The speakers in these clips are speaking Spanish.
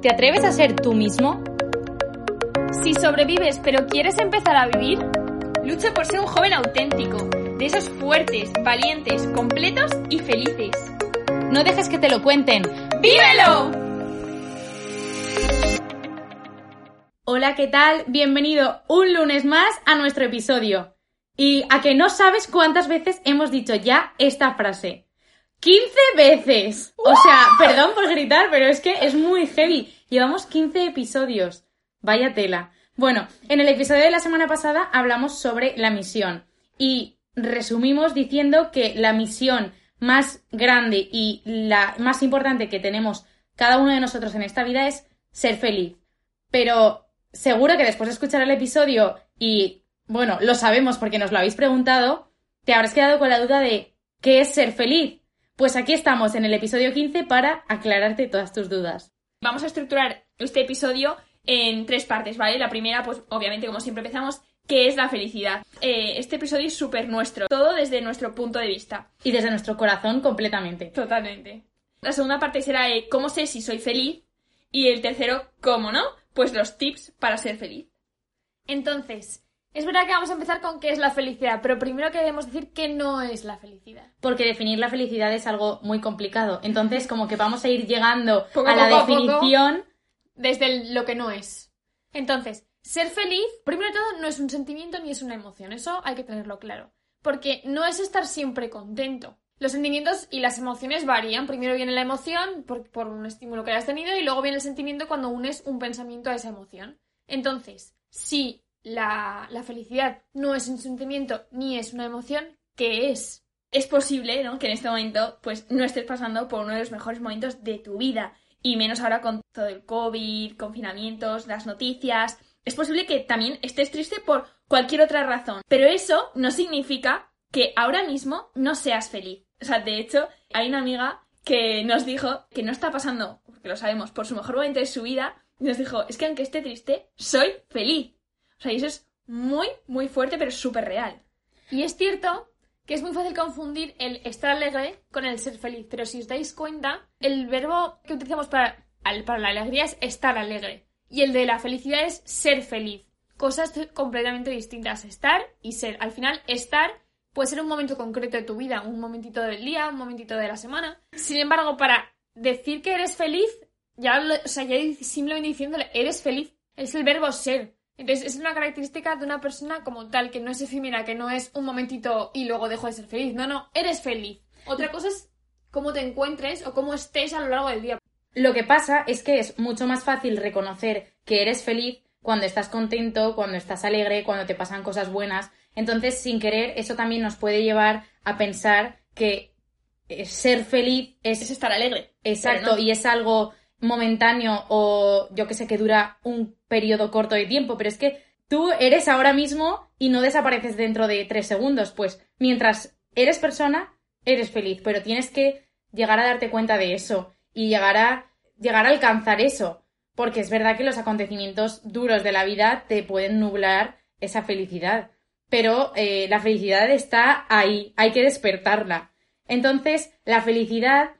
¿Te atreves a ser tú mismo? Si sobrevives pero quieres empezar a vivir, lucha por ser un joven auténtico, de esos fuertes, valientes, completos y felices. No dejes que te lo cuenten. ¡Vívelo! Hola, ¿qué tal? Bienvenido un lunes más a nuestro episodio. Y a que no sabes cuántas veces hemos dicho ya esta frase. 15 veces. O sea, perdón por gritar, pero es que es muy heavy. Llevamos 15 episodios. Vaya tela. Bueno, en el episodio de la semana pasada hablamos sobre la misión y resumimos diciendo que la misión más grande y la más importante que tenemos cada uno de nosotros en esta vida es ser feliz. Pero seguro que después de escuchar el episodio y, bueno, lo sabemos porque nos lo habéis preguntado, te habrás quedado con la duda de ¿qué es ser feliz? Pues aquí estamos en el episodio 15 para aclararte todas tus dudas. Vamos a estructurar este episodio en tres partes, ¿vale? La primera, pues obviamente, como siempre empezamos, ¿qué es la felicidad? Eh, este episodio es súper nuestro, todo desde nuestro punto de vista. Y desde nuestro corazón completamente. Totalmente. La segunda parte será eh, cómo sé si soy feliz. Y el tercero, ¿cómo no? Pues los tips para ser feliz. Entonces, es verdad que vamos a empezar con qué es la felicidad, pero primero queremos decir qué no es la felicidad. Porque definir la felicidad es algo muy complicado. Entonces, como que vamos a ir llegando a la definición. desde lo que no es. Entonces, ser feliz, primero de todo, no es un sentimiento ni es una emoción. Eso hay que tenerlo claro. Porque no es estar siempre contento. Los sentimientos y las emociones varían. Primero viene la emoción por, por un estímulo que hayas tenido y luego viene el sentimiento cuando unes un pensamiento a esa emoción. Entonces, si la, felicidad no es un sentimiento ni es una emoción, ¿qué es? Es posible, ¿no? Que en este momento, pues, no estés pasando por uno de los mejores momentos de tu vida. Y menos ahora con todo el COVID, confinamientos, las noticias. Es posible que también estés triste por cualquier otra razón. Pero eso no significa que ahora mismo no seas feliz. O sea, de hecho, hay una amiga que nos dijo que no está pasando, porque lo sabemos, por su mejor momento de su vida. Y nos dijo, es que aunque esté triste, soy feliz. O sea, y eso es muy, muy fuerte, pero súper real. Y es cierto que es muy fácil confundir el estar alegre con el ser feliz, pero si os dais cuenta, el verbo que utilizamos para, para la alegría es estar alegre y el de la felicidad es ser feliz. Cosas completamente distintas, estar y ser. Al final, estar puede ser un momento concreto de tu vida, un momentito del día, un momentito de la semana. Sin embargo, para decir que eres feliz, ya, o sea, ya simplemente diciéndole eres feliz, es el verbo ser. Entonces, es una característica de una persona como tal, que no es efímera, que no es un momentito y luego dejo de ser feliz. No, no, eres feliz. Otra cosa es cómo te encuentres o cómo estés a lo largo del día. Lo que pasa es que es mucho más fácil reconocer que eres feliz cuando estás contento, cuando estás alegre, cuando te pasan cosas buenas. Entonces, sin querer, eso también nos puede llevar a pensar que eh, ser feliz es, es estar alegre. Exacto, y es algo momentáneo o yo que sé que dura un periodo corto de tiempo, pero es que tú eres ahora mismo y no desapareces dentro de tres segundos, pues mientras eres persona, eres feliz, pero tienes que llegar a darte cuenta de eso y llegar a, llegar a alcanzar eso, porque es verdad que los acontecimientos duros de la vida te pueden nublar esa felicidad, pero eh, la felicidad está ahí, hay que despertarla. Entonces, la felicidad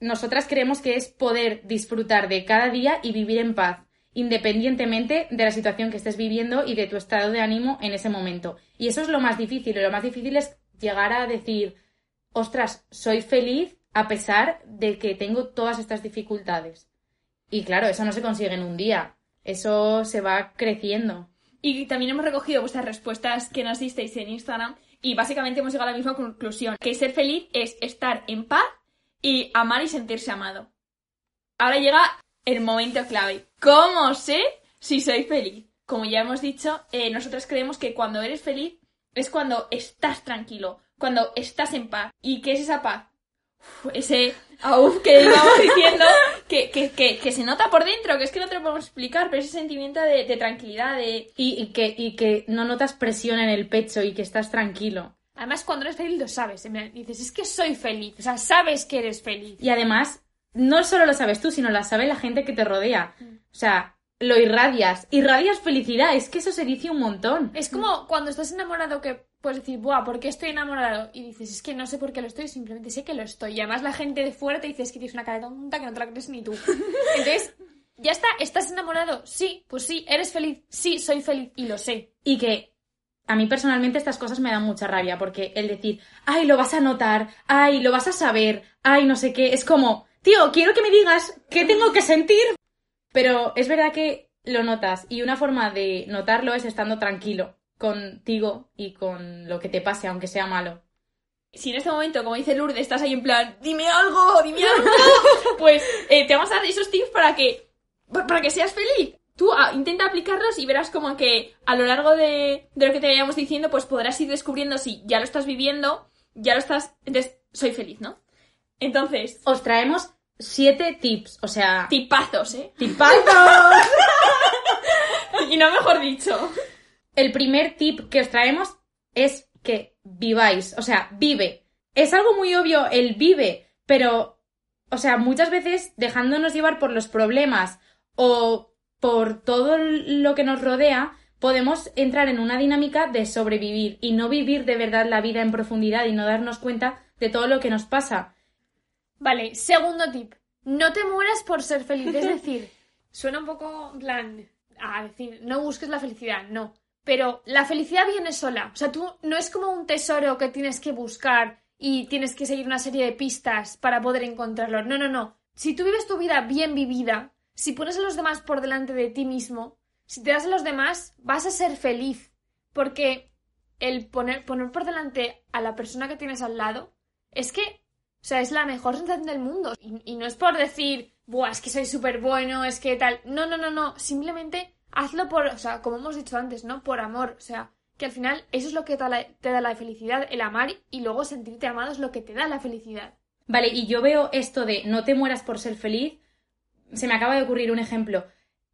nosotras creemos que es poder disfrutar de cada día y vivir en paz, independientemente de la situación que estés viviendo y de tu estado de ánimo en ese momento. Y eso es lo más difícil. Y lo más difícil es llegar a decir, ostras, soy feliz a pesar de que tengo todas estas dificultades. Y claro, eso no se consigue en un día. Eso se va creciendo. Y también hemos recogido vuestras respuestas que nos disteis en Instagram y básicamente hemos llegado a la misma conclusión, que ser feliz es estar en paz y amar y sentirse amado. Ahora llega el momento clave. ¿Cómo sé si soy feliz? Como ya hemos dicho, eh, nosotros creemos que cuando eres feliz es cuando estás tranquilo, cuando estás en paz. ¿Y qué es esa paz? ese aún que íbamos diciendo que, que, que, se nota por dentro, que es que no te lo podemos explicar, pero ese sentimiento de, tranquilidad, de... Y, que, y que no notas presión en el pecho y que estás tranquilo. Además, cuando eres feliz lo sabes. Dices, es que soy feliz. O sea, sabes que eres feliz. Y además, no solo lo sabes tú, sino lo sabe la gente que te rodea. Mm. O sea, lo irradias. Irradias felicidad. Es que eso se dice un montón. Es como cuando estás enamorado que puedes decir, buah, ¿por qué estoy enamorado? Y dices, es que no sé por qué lo estoy, simplemente sé que lo estoy. Y además la gente de fuera te dice, es que tienes una cara tonta que no te la crees ni tú. Entonces, Ya está, ¿estás enamorado? Sí, pues sí, ¿eres feliz? Sí, soy feliz y lo sé. Y que a mí personalmente estas cosas me dan mucha rabia porque el decir, ay, lo vas a notar, ay, lo vas a saber, ay, no sé qué, es como, tío, quiero que me digas qué tengo que sentir. Pero es verdad que lo notas y una forma de notarlo es estando tranquilo contigo y con lo que te pase, aunque sea malo. Si en este momento, como dice Lourdes, estás ahí en plan, dime algo, dime algo, pues eh, te vamos a dar esos tips para que, para que seas feliz. Tú ah, intenta aplicarlos y verás como que a lo largo de, de lo que te vayamos diciendo, pues podrás ir descubriendo si ya lo estás viviendo, ya lo estás, entonces soy feliz, ¿no? Entonces, Os traemos siete tips, o sea, tipazos, ¿eh? tipazos. Y no mejor dicho. El primer tip que os traemos es que viváis, o sea, vive. Es algo muy obvio el vive, pero, o sea, muchas veces dejándonos llevar por los problemas o por todo lo que nos rodea, podemos entrar en una dinámica de sobrevivir y no vivir de verdad la vida en profundidad y no darnos cuenta de todo lo que nos pasa. Vale, segundo tip. No te mueras por ser feliz. Es decir, suena un poco plan a decir, no busques la felicidad, no. Pero la felicidad viene sola. O sea, tú no es como un tesoro que tienes que buscar y tienes que seguir una serie de pistas para poder encontrarlo. No, no, no. Si tú vives tu vida bien vivida, si pones a los demás por delante de ti mismo, si te das a los demás, vas a ser feliz. Porque el poner, poner por delante a la persona que tienes al lado es que, o sea, es la mejor sensación del mundo. Y, y no es por decir, buah, es que soy súper bueno, es que tal. No, no, no, no. Simplemente hazlo por, o sea, como hemos dicho antes, ¿no? Por amor. O sea, que al final eso es lo que te da la, te da la felicidad, el amar y luego sentirte amado es lo que te da la felicidad. Vale, y yo veo esto de no te mueras por ser feliz. Se me acaba de ocurrir un ejemplo.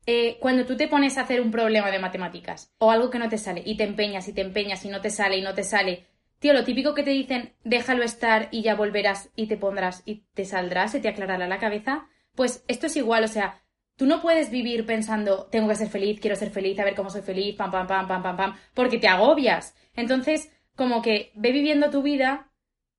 Eh, cuando tú te pones a hacer un problema de matemáticas o algo que no te sale y te empeñas y te empeñas y no te sale y no te sale, tío, lo típico que te dicen, déjalo estar y ya volverás y te pondrás y te saldrás, se te aclarará la cabeza, pues esto es igual, o sea, tú no puedes vivir pensando, tengo que ser feliz, quiero ser feliz, a ver cómo soy feliz, pam, pam, pam, pam, pam, pam, porque te agobias. Entonces, como que ve viviendo tu vida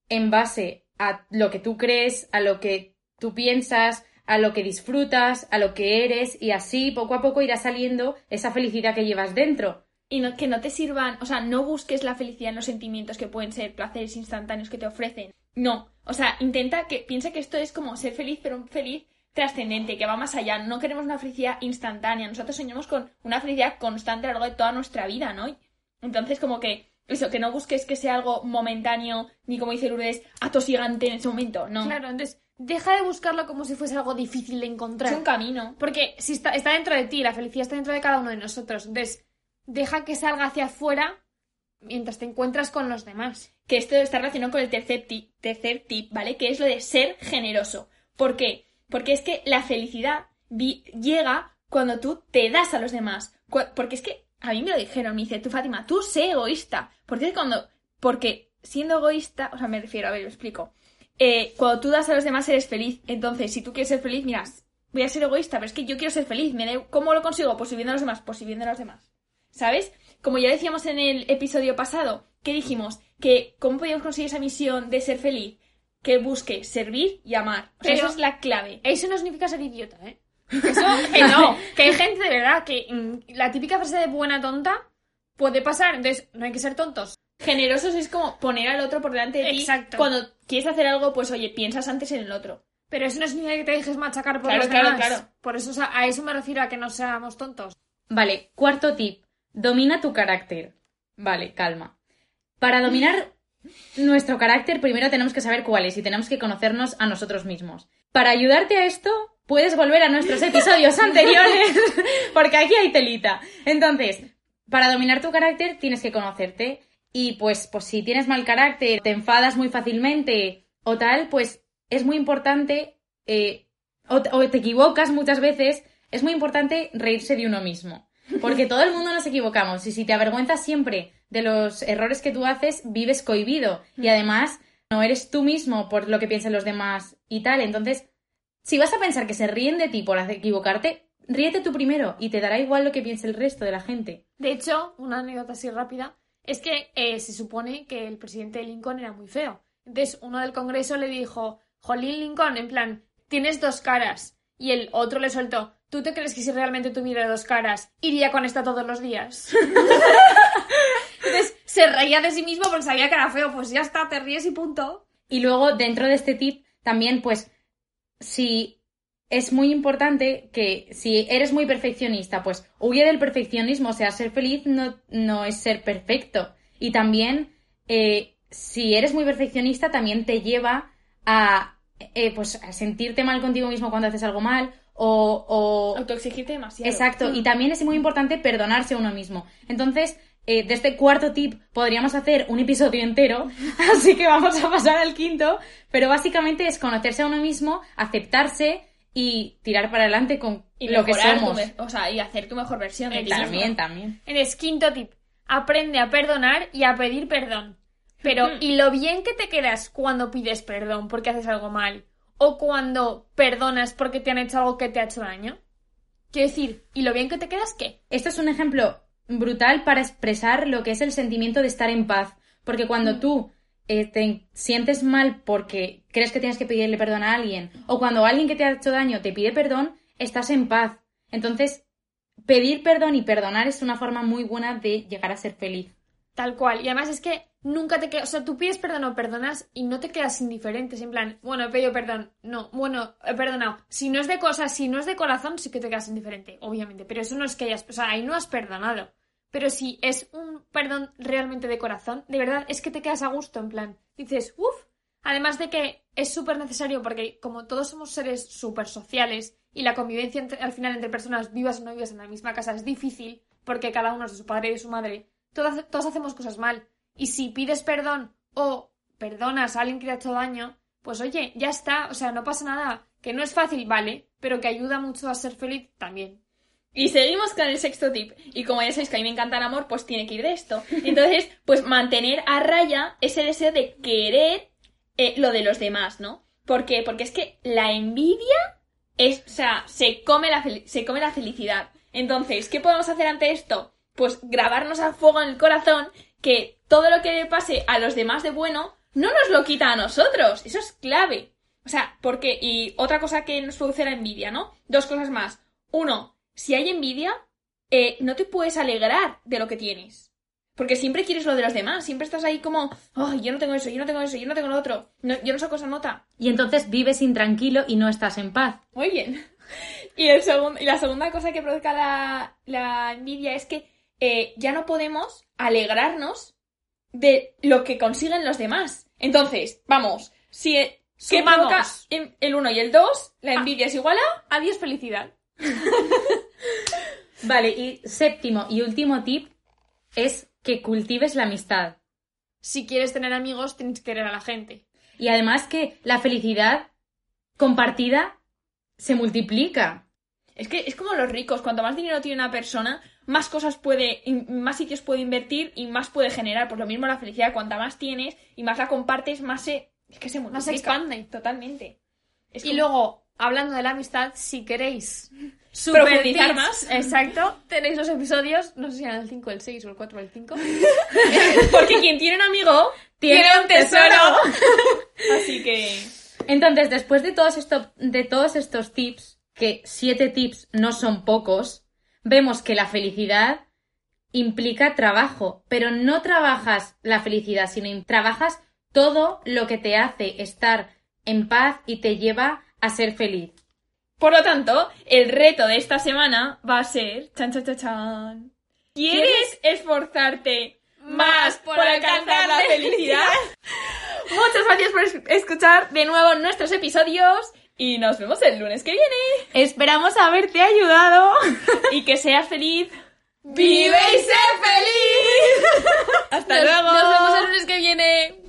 en base a lo que tú crees, a lo que tú piensas, a lo que disfrutas, a lo que eres, y así poco a poco irá saliendo esa felicidad que llevas dentro. Y no, que no te sirvan, o sea, no busques la felicidad en los sentimientos que pueden ser placeres instantáneos que te ofrecen. No, o sea, intenta que piensa que esto es como ser feliz, pero un feliz trascendente, que va más allá. No queremos una felicidad instantánea. Nosotros soñamos con una felicidad constante a lo largo de toda nuestra vida, ¿no? Entonces, como que eso, que no busques que sea algo momentáneo, ni como dice Lourdes, atosigante en ese momento, no. Claro, entonces deja de buscarlo como si fuese algo difícil de encontrar. Es un camino. Porque si está, está dentro de ti, la felicidad está dentro de cada uno de nosotros. Entonces, deja que salga hacia afuera mientras te encuentras con los demás. Que esto está relacionado con el tercer tip, tercer tip, ¿vale? Que es lo de ser generoso. ¿Por qué? Porque es que la felicidad llega cuando tú te das a los demás. Cu- Porque es que a mí me lo dijeron, me dice, tú Fátima, tú sé egoísta. Porque es cuando, porque siendo egoísta, o sea, me refiero, a ver, lo explico. Eh, cuando tú das a los demás eres feliz. Entonces, si tú quieres ser feliz, miras, voy a ser egoísta, pero es que yo quiero ser feliz. Me ¿Cómo lo consigo? Pues sirviendo a los demás, pues sirviendo a los demás. ¿Sabes? Como ya decíamos en el episodio pasado, ¿qué dijimos? Que cómo podíamos conseguir esa misión de ser feliz. Que busque servir y amar. O sea, Pero- eso es la clave. Eso no significa ser idiota, ¿eh? Eso, que no. Que hay gente de verdad que mm, la típica frase de buena tonta puede pasar. Entonces, no hay que ser tontos. Generosos es como poner al otro por delante de ti. Exacto. Cuando quieres hacer algo, pues oye, piensas antes en el otro. Pero eso no significa que te dejes machacar por Claro, los claro, demás. claro. Por eso, o sea, a eso me refiero a que no seamos tontos. Vale, cuarto tip. Domina tu carácter. Vale, calma. Para dominar nuestro carácter, primero tenemos que saber cuál es y tenemos que conocernos a nosotros mismos. Para ayudarte a esto, puedes volver a nuestros episodios anteriores, porque aquí hay telita. Entonces, para dominar tu carácter, tienes que conocerte. Y pues, pues si tienes mal carácter, te enfadas muy fácilmente o tal, pues es muy importante, eh, o, o te equivocas muchas veces, es muy importante reírse de uno mismo. Porque todo el mundo nos equivocamos y si te avergüenzas siempre de los errores que tú haces, vives cohibido y además no eres tú mismo por lo que piensan los demás y tal. Entonces, si vas a pensar que se ríen de ti por equivocarte, ríete tú primero y te dará igual lo que piense el resto de la gente. De hecho, una anécdota así rápida es que eh, se supone que el presidente Lincoln era muy feo. Entonces, uno del Congreso le dijo, Jolín Lincoln, en plan, tienes dos caras. Y el otro le soltó, ¿Tú te crees que si realmente tuviera dos caras, iría con esta todos los días? Entonces, se reía de sí mismo porque sabía que era feo. Pues ya está, te ríes y punto. Y luego, dentro de este tip, también, pues, si es muy importante que si eres muy perfeccionista, pues huye del perfeccionismo. O sea, ser feliz no, no es ser perfecto. Y también, eh, si eres muy perfeccionista, también te lleva a, eh, pues, a sentirte mal contigo mismo cuando haces algo mal o... o... Autoexigirte demasiado. Exacto, y también es muy importante perdonarse a uno mismo. Entonces, eh, de este cuarto tip podríamos hacer un episodio entero, así que vamos a pasar al quinto, pero básicamente es conocerse a uno mismo, aceptarse y tirar para adelante con Y lo que tu somos. o sea, y hacer tu mejor versión de ti mismo. También, también. Entonces, quinto tip. Aprende a perdonar y a pedir perdón. Pero, Ujú. ¿y lo bien que te quedas cuando pides perdón porque haces algo mal? ¿O cuando perdonas porque te han hecho algo que te ha hecho daño? Quiero decir, ¿y lo bien que te quedas qué? Esto es un ejemplo brutal para expresar lo que es el sentimiento de estar en paz. Porque cuando tú eh, te sientes mal porque crees que tienes que pedirle perdón a alguien, o cuando alguien que te ha hecho daño te pide perdón, estás en paz. Entonces, pedir perdón y perdonar es una forma muy buena de llegar a ser feliz. Tal cual. Y además es que nunca te quedas. O sea, tú pides perdón o perdonas y no te quedas indiferente. En plan, bueno, he pedido perdón. No, bueno, he perdonado. Si no es de cosas, si no es de corazón, sí que te quedas indiferente, obviamente. Pero eso no es que hayas. O sea, ahí no has perdonado. Pero si es un perdón realmente de corazón, de verdad, es que te quedas a gusto. En plan, dices, uff. Además de que es súper necesario porque, como todos somos seres súper sociales y la convivencia entre- al final entre personas vivas o no vivas en la misma casa es difícil porque cada uno es de su padre y de su madre, todos, todos hacemos cosas mal. Y si pides perdón o perdonas a alguien que te ha hecho daño, pues oye, ya está, o sea, no pasa nada. Que no es fácil, vale, pero que ayuda mucho a ser feliz también. Y seguimos con el sexto tip. Y como ya sabéis que a mí me encanta el amor, pues tiene que ir de esto. Entonces, pues mantener a raya ese deseo de querer eh, lo de los demás, ¿no? ¿Por qué? Porque es que la envidia es, o sea, se come la, se come la felicidad. Entonces, ¿qué podemos hacer ante esto? Pues grabarnos a fuego en el corazón que todo lo que le pase a los demás de bueno no nos lo quita a nosotros. Eso es clave. O sea, porque, y otra cosa que nos produce la envidia, ¿no? Dos cosas más. Uno, si hay envidia, eh, no te puedes alegrar de lo que tienes. Porque siempre quieres lo de los demás, siempre estás ahí como, ay, yo no tengo eso, yo no tengo eso, yo no tengo lo otro, no- yo no saco esa nota. Y entonces vives intranquilo y no estás en paz. Muy bien. Y, el segun- y la segunda cosa que provoca la, la envidia es que eh, ya no podemos alegrarnos de lo que consiguen los demás. Entonces, vamos, si... eh, ¿Qué provoca el 1 y el 2? La envidia es igual a... Adiós, felicidad. Vale, y séptimo y último tip es que cultives la amistad. Si quieres tener amigos, tienes que querer a la gente. Y además que la felicidad compartida se multiplica. Es que es como los ricos, cuanto más dinero tiene una persona, más cosas puede, más sitios puede invertir y más puede generar. Pues lo mismo la felicidad, cuanta más tienes y más la compartes, más se, es que se multiplica. Más se expande. Totalmente. Es Y como- luego, hablando de la amistad, si queréis Profundizar tips, más. Exacto. Tenéis los episodios, no sé si eran el 5, el 6 o el 4 o el 5. Porque quien tiene un amigo Tiene un tesoro. Así que Entonces, después de todos, esto- de todos estos tips, que siete tips no son pocos, vemos que la felicidad implica trabajo, pero no trabajas la felicidad, sino trabajas todo lo que te hace estar en paz y te lleva a ser feliz. Por lo tanto, el reto de esta semana va a ser. Chan, chan, chan, chan. ¿Quieres esforzarte más por alcanzar la felicidad? Muchas gracias por escuchar de nuevo nuestros episodios y nos vemos el lunes que viene. Esperamos haberte ayudado y que seas feliz. ¡Vive y sé feliz! ¡Hasta luego! Nos vemos el lunes que viene.